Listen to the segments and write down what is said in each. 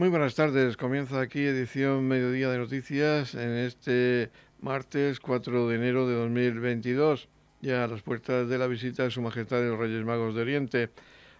Muy buenas tardes. Comienza aquí edición Mediodía de Noticias en este martes 4 de enero de 2022, ya a las puertas de la visita de Su Majestad de los Reyes Magos de Oriente.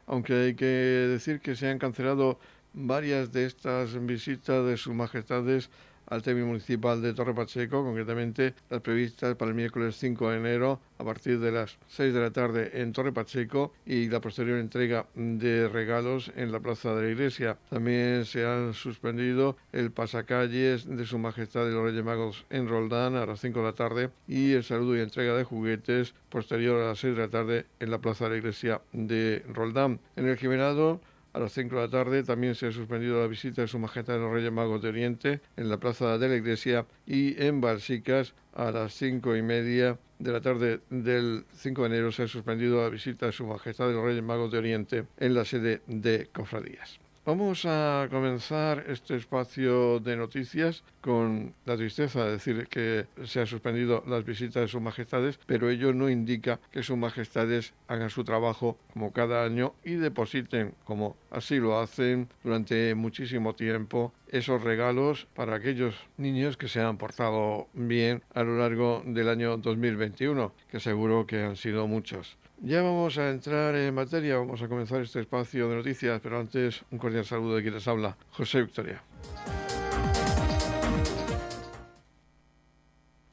Aunque hay que decir que se han cancelado varias de estas visitas de Sus Majestades al término municipal de Torre Pacheco, concretamente las previstas para el miércoles 5 de enero a partir de las 6 de la tarde en Torre Pacheco y la posterior entrega de regalos en la plaza de la iglesia. También se han suspendido el pasacalles de Su Majestad de los Reyes Magos en Roldán a las 5 de la tarde y el saludo y entrega de juguetes posterior a las 6 de la tarde en la plaza de la iglesia de Roldán. En el Jimenado a las 5 de la tarde también se ha suspendido la visita de Su Majestad los Reyes Magos de Oriente en la plaza de la iglesia y en Balsicas a las cinco y media de la tarde del 5 de enero se ha suspendido la visita de Su Majestad los Reyes Magos de Oriente en la sede de Cofradías. Vamos a comenzar este espacio de noticias con la tristeza de decir que se han suspendido las visitas de sus majestades, pero ello no indica que sus majestades hagan su trabajo como cada año y depositen, como así lo hacen durante muchísimo tiempo, esos regalos para aquellos niños que se han portado bien a lo largo del año 2021, que seguro que han sido muchos. Ya vamos a entrar en materia, vamos a comenzar este espacio de noticias, pero antes un cordial saludo de quien les habla, José Victoria.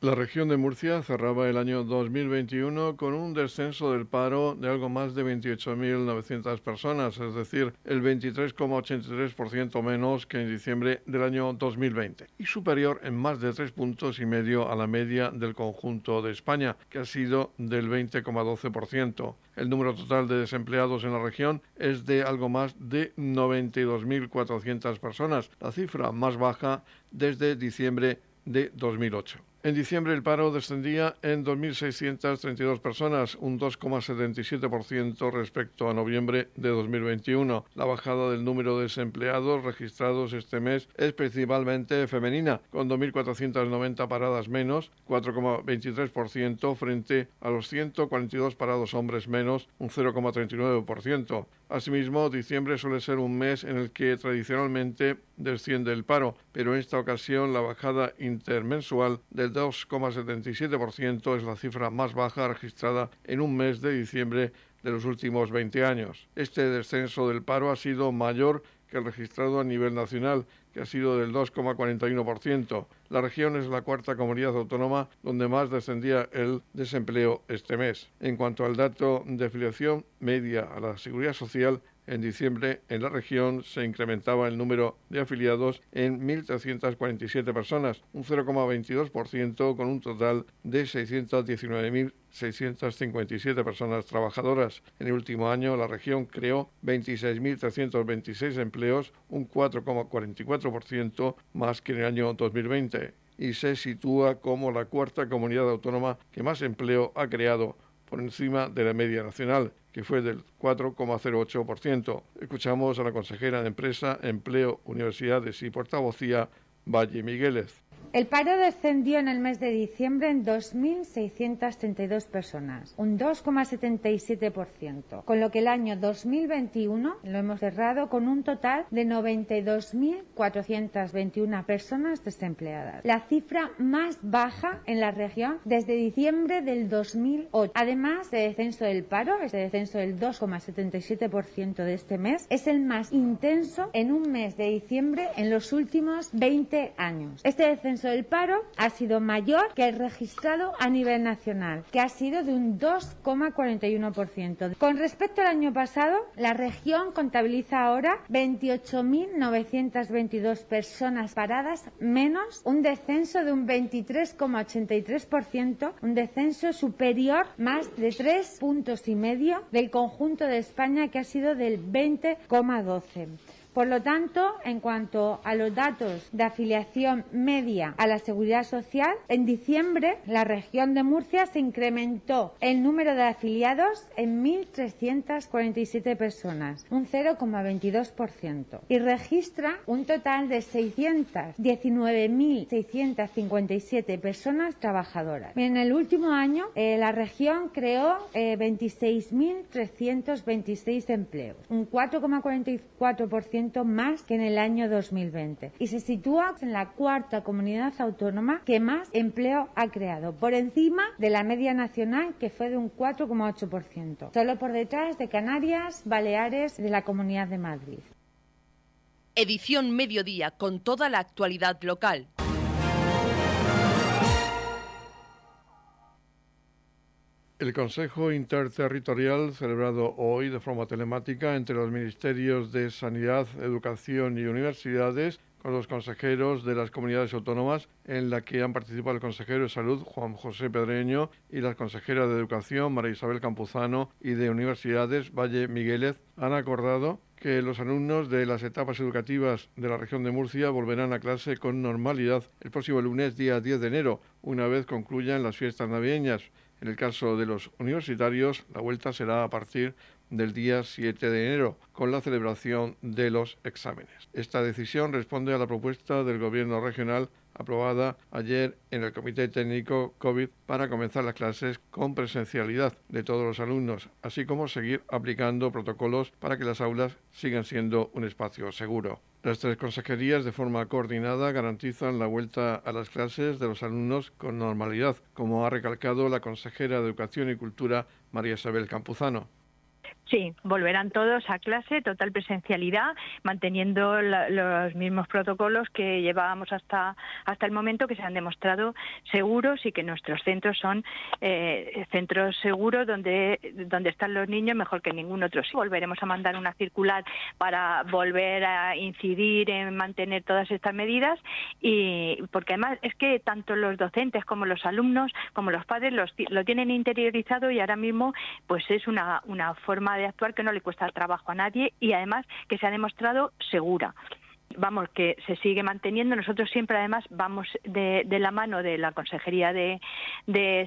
La región de Murcia cerraba el año 2021 con un descenso del paro de algo más de 28.900 personas, es decir, el 23,83% menos que en diciembre del año 2020, y superior en más de tres puntos y medio a la media del conjunto de España, que ha sido del 20,12%. El número total de desempleados en la región es de algo más de 92.400 personas, la cifra más baja desde diciembre de 2008. En diciembre el paro descendía en 2.632 personas, un 2,77% respecto a noviembre de 2021. La bajada del número de desempleados registrados este mes es principalmente femenina, con 2.490 paradas menos, 4,23% frente a los 142 parados hombres menos, un 0,39%. Asimismo, diciembre suele ser un mes en el que tradicionalmente desciende el paro, pero en esta ocasión la bajada intermensual del 2,77% es la cifra más baja registrada en un mes de diciembre de los últimos 20 años. Este descenso del paro ha sido mayor que el registrado a nivel nacional, que ha sido del 2,41%. La región es la cuarta comunidad autónoma donde más descendía el desempleo este mes. En cuanto al dato de afiliación media a la seguridad social, en diciembre, en la región se incrementaba el número de afiliados en 1.347 personas, un 0,22% con un total de 619.657 personas trabajadoras. En el último año, la región creó 26.326 empleos, un 4,44% más que en el año 2020, y se sitúa como la cuarta comunidad autónoma que más empleo ha creado por encima de la media nacional, que fue del 4,08%. Escuchamos a la consejera de Empresa, Empleo, Universidades y Portavocía, Valle Migueles. El paro descendió en el mes de diciembre en 2.632 personas, un 2,77%, con lo que el año 2021 lo hemos cerrado con un total de 92.421 personas desempleadas, la cifra más baja en la región desde diciembre del 2008. Además, el descenso del paro, este descenso del 2,77% de este mes, es el más intenso en un mes de diciembre en los últimos 20 años. Este descenso el paro ha sido mayor que el registrado a nivel nacional, que ha sido de un 2,41%. Con respecto al año pasado, la región contabiliza ahora 28.922 personas paradas menos, un descenso de un 23,83%, un descenso superior más de tres puntos y medio del conjunto de España que ha sido del 20,12%. Por lo tanto, en cuanto a los datos de afiliación media a la seguridad social, en diciembre la región de Murcia se incrementó el número de afiliados en 1.347 personas, un 0,22%, y registra un total de 619.657 personas trabajadoras. En el último año, eh, la región creó eh, 26.326 empleos, un 4,44% 20% más que en el año 2020 y se sitúa en la cuarta comunidad autónoma que más empleo ha creado, por encima de la media nacional que fue de un 4,8%, solo por detrás de Canarias, Baleares y de la Comunidad de Madrid. Edición Mediodía con toda la actualidad local. El Consejo Interterritorial, celebrado hoy de forma telemática entre los Ministerios de Sanidad, Educación y Universidades, con los consejeros de las comunidades autónomas, en la que han participado el consejero de Salud, Juan José Pedreño, y las consejeras de Educación, María Isabel Campuzano, y de Universidades, Valle Migueles, han acordado que los alumnos de las etapas educativas de la región de Murcia volverán a clase con normalidad el próximo lunes, día 10 de enero, una vez concluyan las fiestas navideñas. En el caso de los universitarios, la vuelta será a partir del día 7 de enero, con la celebración de los exámenes. Esta decisión responde a la propuesta del Gobierno regional aprobada ayer en el Comité Técnico COVID para comenzar las clases con presencialidad de todos los alumnos, así como seguir aplicando protocolos para que las aulas sigan siendo un espacio seguro. Las tres consejerías, de forma coordinada, garantizan la vuelta a las clases de los alumnos con normalidad, como ha recalcado la consejera de Educación y Cultura, María Isabel Campuzano. Sí, volverán todos a clase, total presencialidad, manteniendo los mismos protocolos que llevábamos hasta, hasta el momento, que se han demostrado seguros y que nuestros centros son eh, centros seguros donde, donde están los niños mejor que ningún otro. Sí, volveremos a mandar una circular para volver a incidir en mantener todas estas medidas y porque además es que tanto los docentes como los alumnos como los padres lo tienen interiorizado y ahora mismo pues es una, una forma de actuar que no le cuesta trabajo a nadie y además que se ha demostrado segura vamos, que se sigue manteniendo. Nosotros siempre, además, vamos de, la mano de la Consejería de,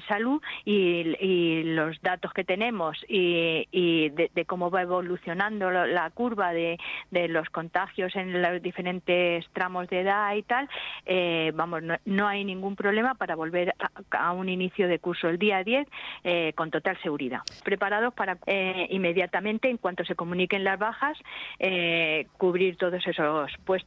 Salud y, los datos que tenemos y, de, cómo va evolucionando la curva de, los contagios en los diferentes tramos de edad y tal, eh, vamos, no, hay ningún problema para volver a, un inicio de curso el día 10 eh, con total seguridad. Preparados para eh, inmediatamente, en cuanto se comuniquen las bajas, cubrir todos esos puestos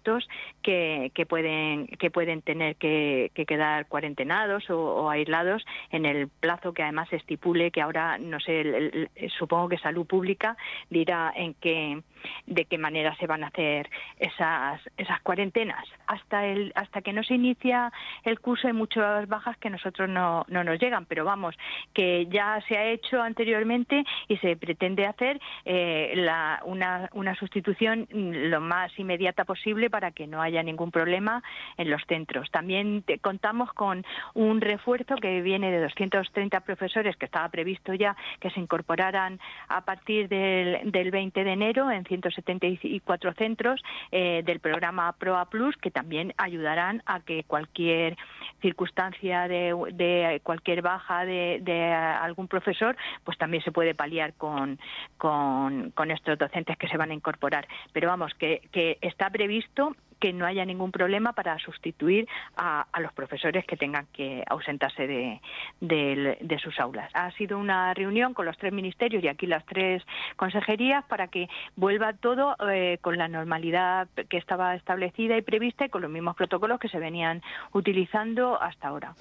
que, pueden que pueden tener que, quedar cuarentenados o, aislados en el plazo que además estipule que ahora no sé supongo que salud pública dirá en qué de qué manera se van a hacer esas esas cuarentenas. Hasta el hasta que no se inicia el curso hay muchas bajas que nosotros no, no nos llegan pero vamos que ya se ha hecho anteriormente y se pretende hacer eh, la, una, una sustitución lo más inmediata posible para que no haya ningún problema en los centros. También contamos con un refuerzo que viene de 230 profesores que estaba previsto ya que se incorporaran a partir del, 20 de enero en 174 centros eh, del programa PROA Plus que también ayudarán a que cualquier circunstancia de, cualquier baja de, algún profesor pues también se puede paliar con, con, estos docentes que se van a incorporar. Pero vamos, que, que está previsto que no haya ningún problema para sustituir a, los profesores que tengan que ausentarse de, sus aulas. Ha sido una reunión con los tres ministerios y aquí las tres consejerías para que vuelva todo eh, con la normalidad que estaba establecida y prevista y con los mismos protocolos que se venían utilizando hasta ahora.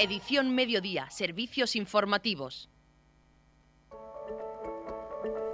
Edición Mediodía, Servicios Informativos.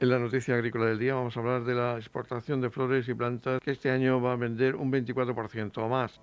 En la noticia agrícola del día vamos a hablar de la exportación de flores y plantas que este año va a vender un 24% más.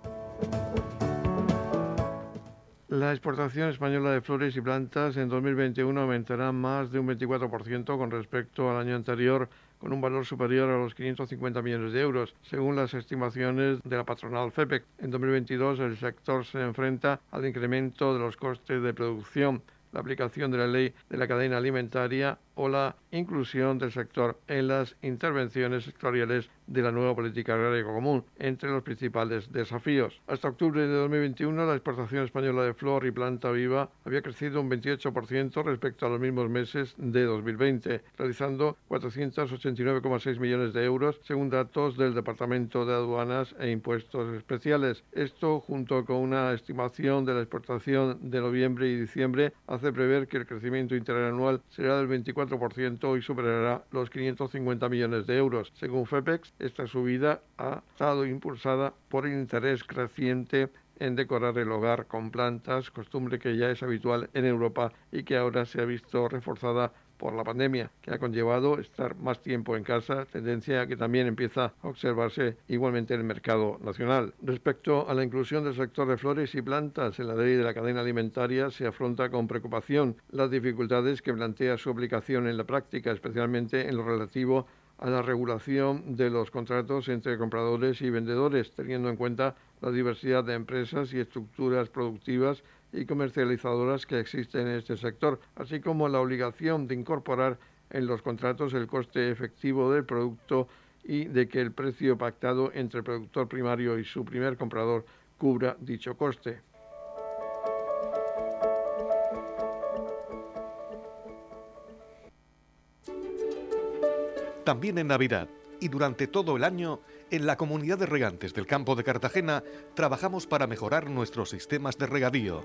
La exportación española de flores y plantas en 2021 aumentará más de un 24% con respecto al año anterior con un valor superior a los 550 millones de euros, según las estimaciones de la patronal FEPEC. En 2022 el sector se enfrenta al incremento de los costes de producción, la aplicación de la ley de la cadena alimentaria o la inclusión del sector en las intervenciones sectoriales de la nueva política agraria común, entre los principales desafíos. Hasta octubre de 2021, la exportación española de flor y planta viva había crecido un 28% respecto a los mismos meses de 2020, realizando 489,6 millones de euros, según datos del Departamento de Aduanas e Impuestos Especiales. Esto, junto con una estimación de la exportación de noviembre y diciembre, hace prever que el crecimiento interanual será del 24% y superará los 550 millones de euros. Según FEPEX, esta subida ha estado impulsada por el interés creciente en decorar el hogar con plantas, costumbre que ya es habitual en Europa y que ahora se ha visto reforzada por la pandemia, que ha conllevado estar más tiempo en casa, tendencia que también empieza a observarse igualmente en el mercado nacional. Respecto a la inclusión del sector de flores y plantas en la ley de la cadena alimentaria, se afronta con preocupación las dificultades que plantea su aplicación en la práctica, especialmente en lo relativo a la regulación de los contratos entre compradores y vendedores, teniendo en cuenta la diversidad de empresas y estructuras productivas y comercializadoras que existen en este sector, así como la obligación de incorporar en los contratos el coste efectivo del producto y de que el precio pactado entre el productor primario y su primer comprador cubra dicho coste. También en Navidad y durante todo el año, en la comunidad de regantes del campo de Cartagena trabajamos para mejorar nuestros sistemas de regadío.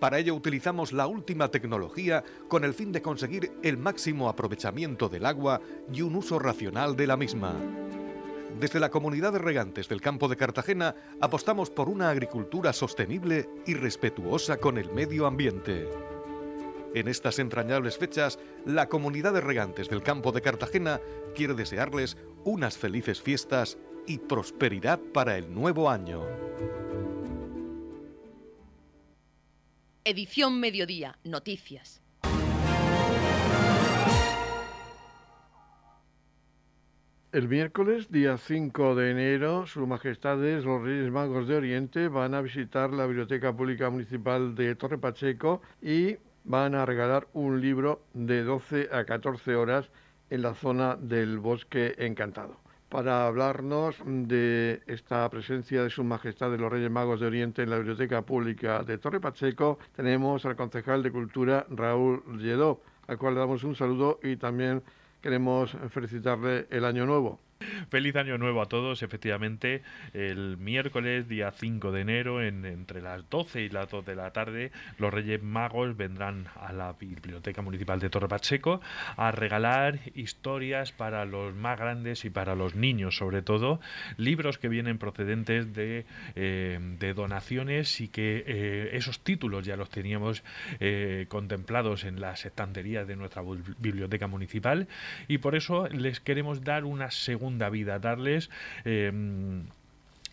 Para ello utilizamos la última tecnología con el fin de conseguir el máximo aprovechamiento del agua y un uso racional de la misma. Desde la comunidad de regantes del campo de Cartagena apostamos por una agricultura sostenible y respetuosa con el medio ambiente. En estas entrañables fechas, la comunidad de regantes del campo de Cartagena quiere desearles unas felices fiestas y prosperidad para el nuevo año. Edición Mediodía, Noticias. El miércoles, día 5 de enero, Sus Majestades los Reyes Magos de Oriente van a visitar la Biblioteca Pública Municipal de Torre Pacheco y van a regalar un libro de 12 a 14 horas en la zona del Bosque Encantado. Para hablarnos de esta presencia de Su Majestad de los Reyes Magos de Oriente en la Biblioteca Pública de Torre Pacheco, tenemos al concejal de Cultura Raúl Lledó, al cual le damos un saludo y también queremos felicitarle el año nuevo. Feliz año nuevo a todos. Efectivamente, el miércoles, día 5 de enero, entre las 12 y las 2 de la tarde, los Reyes Magos vendrán a la Biblioteca Municipal de Torre Pacheco a regalar historias para los más grandes y para los niños, sobre todo, libros que vienen procedentes de, eh, donaciones y que eh, esos títulos ya los teníamos eh, contemplados en las estanterías de nuestra biblioteca municipal y por eso les queremos dar una segunda vida, darles eh,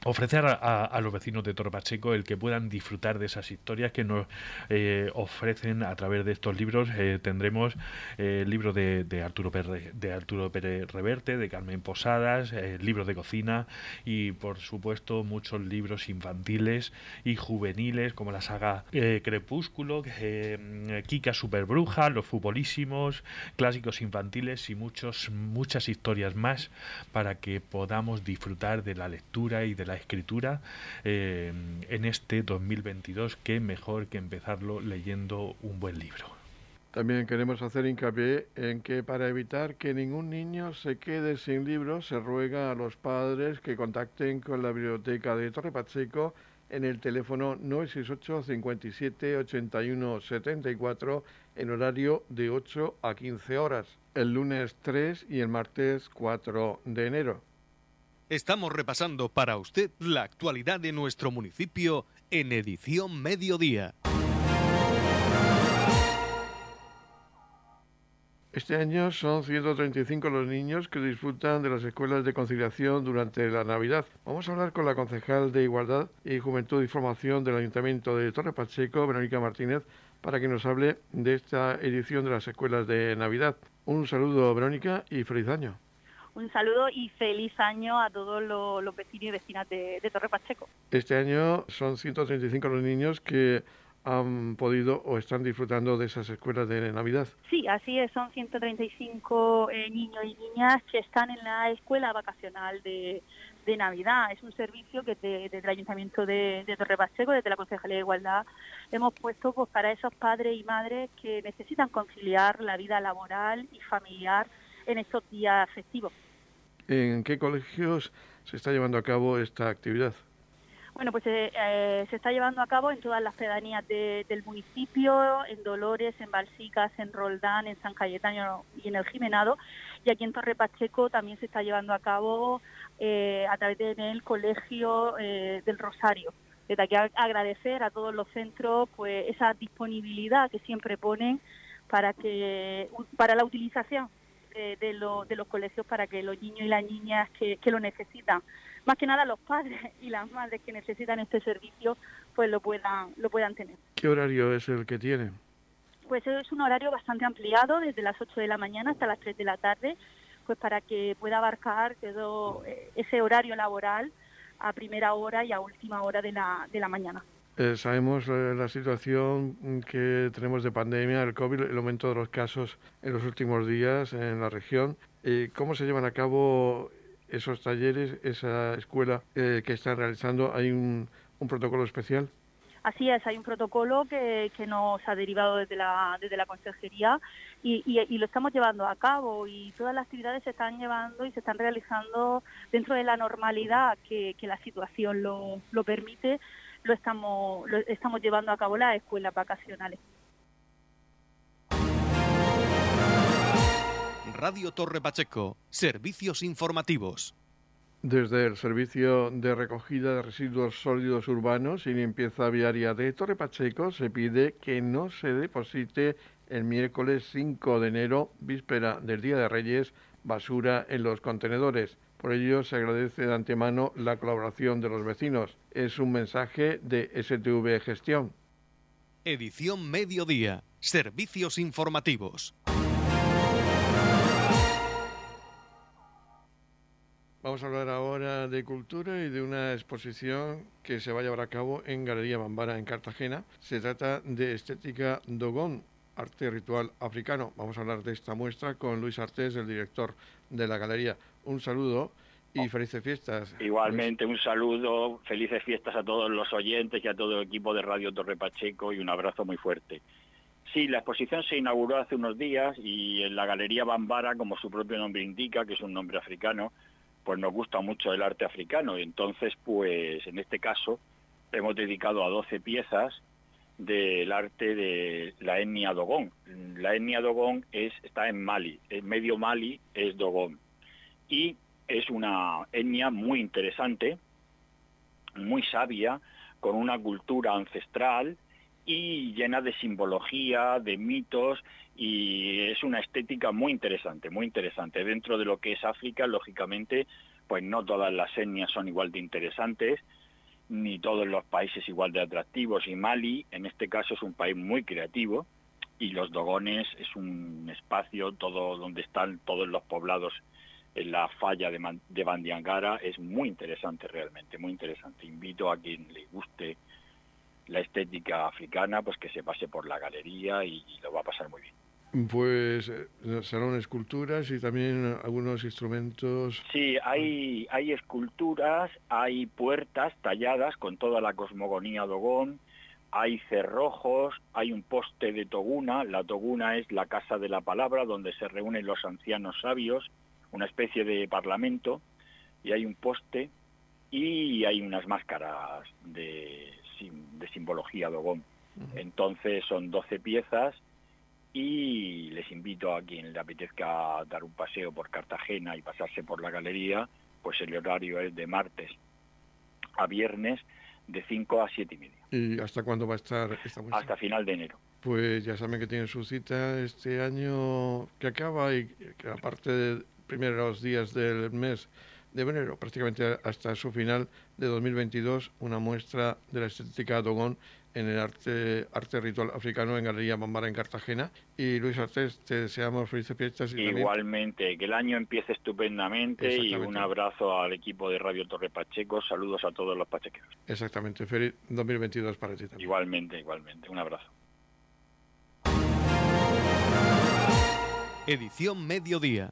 ofrecer a, los vecinos de Torpacheco el que puedan disfrutar de esas historias que nos eh, ofrecen a través de estos libros. Eh, tendremos eh, el libro de, Arturo Pérez, de Arturo Pérez Reverte, de Carmen Posadas, libros de cocina y por supuesto muchos libros infantiles y juveniles como la saga Crepúsculo, Kika Superbruja, Los Futbolísimos, clásicos infantiles y muchos, muchas historias más para que podamos disfrutar de la lectura y de la escritura eh, en este 2022, que mejor que empezarlo leyendo un buen libro. También queremos hacer hincapié en que para evitar que ningún niño se quede sin libros, se ruega a los padres que contacten con la biblioteca de Torre Pacheco en el teléfono 968 57 81 74 en horario de 8 a 15 horas, el lunes 3 y el martes 4 de enero. Estamos repasando para usted la actualidad de nuestro municipio en edición mediodía. Este año son 135 los niños que disfrutan de las escuelas de conciliación durante la Navidad. Vamos a hablar con la concejal de Igualdad y Juventud y Formación del Ayuntamiento de Torre Pacheco, Verónica Martínez, para que nos hable de esta edición de las escuelas de Navidad. Un saludo, Verónica, y feliz año. Un saludo y feliz año a todos los, vecinos y vecinas de, de Torre Pacheco. Este año son 135 los niños que han podido o están disfrutando de esas escuelas de Navidad. Sí, así es, son 135 eh, niños y niñas que están en la escuela vacacional de, de Navidad. Es un servicio que desde el Ayuntamiento de, de Torre Pacheco, desde la Concejalía de Igualdad, hemos puesto pues, para esos padres y madres que necesitan conciliar la vida laboral y familiar en estos días festivos. ¿En qué colegios se está llevando a cabo esta actividad? Bueno, pues eh, eh, se está llevando a cabo en todas las pedanías del municipio, en Dolores, en Balsicas, en Roldán, en San Cayetano y en el Jimenado. Y aquí en Torre Pacheco también se está llevando a cabo eh, a través del Colegio del Rosario. Desde aquí agradecer a todos los centros pues esa disponibilidad que siempre ponen para que para la utilización de, los colegios para que los niños y las niñas que lo necesitan más que nada los padres y las madres que necesitan este servicio pues lo puedan lo puedan tener. ¿Qué horario es el que tiene? Pues es un horario bastante ampliado desde las 8 de la mañana hasta las 3 de la tarde, pues para que pueda abarcar todo eh, ese horario laboral a primera hora y a última hora de la, de la mañana. Eh, sabemos eh, la situación que tenemos de pandemia, el COVID, el aumento de los casos en los últimos días en la región. ¿Cómo se llevan a cabo esos talleres, esa escuela eh, que están realizando, hay un, protocolo especial? Así es, hay un protocolo que, que, nos ha derivado desde la, desde la consejería y, y, lo estamos llevando a cabo y todas las actividades se están llevando y se están realizando dentro de la normalidad que, que la situación lo, lo permite, lo estamos, lo estamos llevando a cabo las escuelas vacacionales. Radio Torre Pacheco, servicios informativos. Desde el Servicio de Recogida de Residuos Sólidos Urbanos y Limpieza Viaria de Torre Pacheco se pide que no se deposite el miércoles 5 de enero, víspera del Día de Reyes, basura en los contenedores. Por ello se agradece de antemano la colaboración de los vecinos. Es un mensaje de STV Gestión. Edición Mediodía. Servicios informativos. Vamos a hablar ahora de cultura y de una exposición que se va a llevar a cabo en Galería Bambara en Cartagena. Se trata de Estética Dogón, arte ritual africano. Vamos a hablar de esta muestra con Luis Artés, el director de la galería. Un saludo y felices fiestas. Igualmente, un saludo, felices fiestas a todos los oyentes y a todo el equipo de Radio Torre Pacheco y un abrazo muy fuerte. Sí, la exposición se inauguró hace unos días y en la Galería Bambara, como su propio nombre indica, que es un nombre africano, pues nos gusta mucho el arte africano y entonces pues en este caso hemos dedicado a 12 piezas del arte de la etnia Dogón. La etnia Dogón es, está en Mali, en medio Mali es Dogón y es una etnia muy interesante, muy sabia, con una cultura ancestral y llena de simbología, de mitos y es una estética muy interesante, muy interesante. Dentro de lo que es África, lógicamente, pues no todas las etnias son igual de interesantes, ni todos los países igual de atractivos. Y Mali, en este caso, es un país muy creativo y los Dogones es un espacio todo donde están todos los poblados la falla de, de Bandiangara. Es muy interesante realmente, muy interesante. Invito a quien le guste la estética africana, pues que se pase por la galería y lo va a pasar muy bien. Pues eh, serán esculturas y también algunos instrumentos. Sí, hay, hay esculturas, hay puertas talladas con toda la cosmogonía dogón, hay cerrojos, hay un poste de toguna. La toguna es la casa de la palabra donde se reúnen los ancianos sabios, una especie de parlamento, y hay un poste y hay unas máscaras de, de simbología dogón. Entonces son 12 piezas y les invito a quien le apetezca dar un paseo por Cartagena y pasarse por la galería, pues el horario es de martes a viernes de 5 a 7 y media. ¿Y hasta cuándo va a estar esta muestra? Hasta final de enero. Pues ya saben que tienen su cita este año que acaba y que aparte de primeros días del mes de enero, prácticamente hasta su final de 2022, una muestra de la estética Dogón en el arte, arte ritual africano en Galería Bambara en Cartagena. Y Luis Artés, te deseamos felices fiestas. Y Igualmente, que el año empiece estupendamente y un abrazo al equipo de Radio Torre Pacheco. Saludos a todos los pachequeros. Exactamente, feliz 2022 para ti también. Igualmente, igualmente. Un abrazo. Edición Mediodía.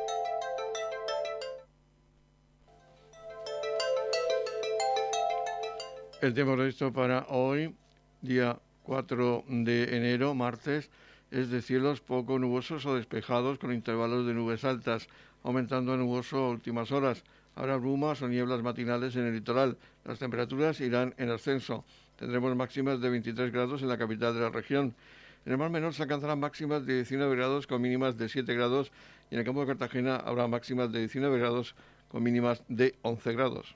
El tiempo previsto para hoy, día 4 de enero, martes, es de cielos poco nubosos o despejados con intervalos de nubes altas, aumentando a nuboso a últimas horas. Habrá brumas o nieblas matinales en el litoral. Las temperaturas irán en ascenso. Tendremos máximas de 23 grados en la capital de la región. En el Mar Menor se alcanzarán máximas de 19 grados con mínimas de 7 grados y en el campo de Cartagena habrá máximas de 19 grados con mínimas de 11 grados.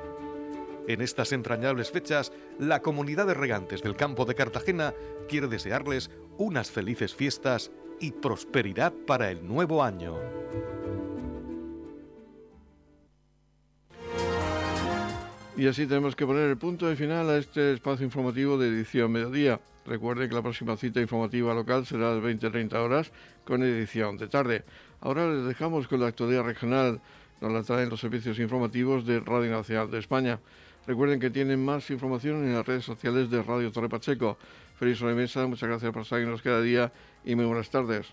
En estas entrañables fechas, la comunidad de regantes del campo de Cartagena quiere desearles unas felices fiestas y prosperidad para el nuevo año. Y así tenemos que poner el punto de final a este espacio informativo de edición mediodía. Recuerde que la próxima cita informativa local será a las 20-30 horas con edición de tarde. Ahora les dejamos con la actualidad regional. Nos la traen los servicios informativos de Radio Nacional de España. Recuerden que tienen más información en las redes sociales de Radio Torre Pacheco. Feliz sobremesa, muchas gracias por seguirnos cada día y muy buenas tardes.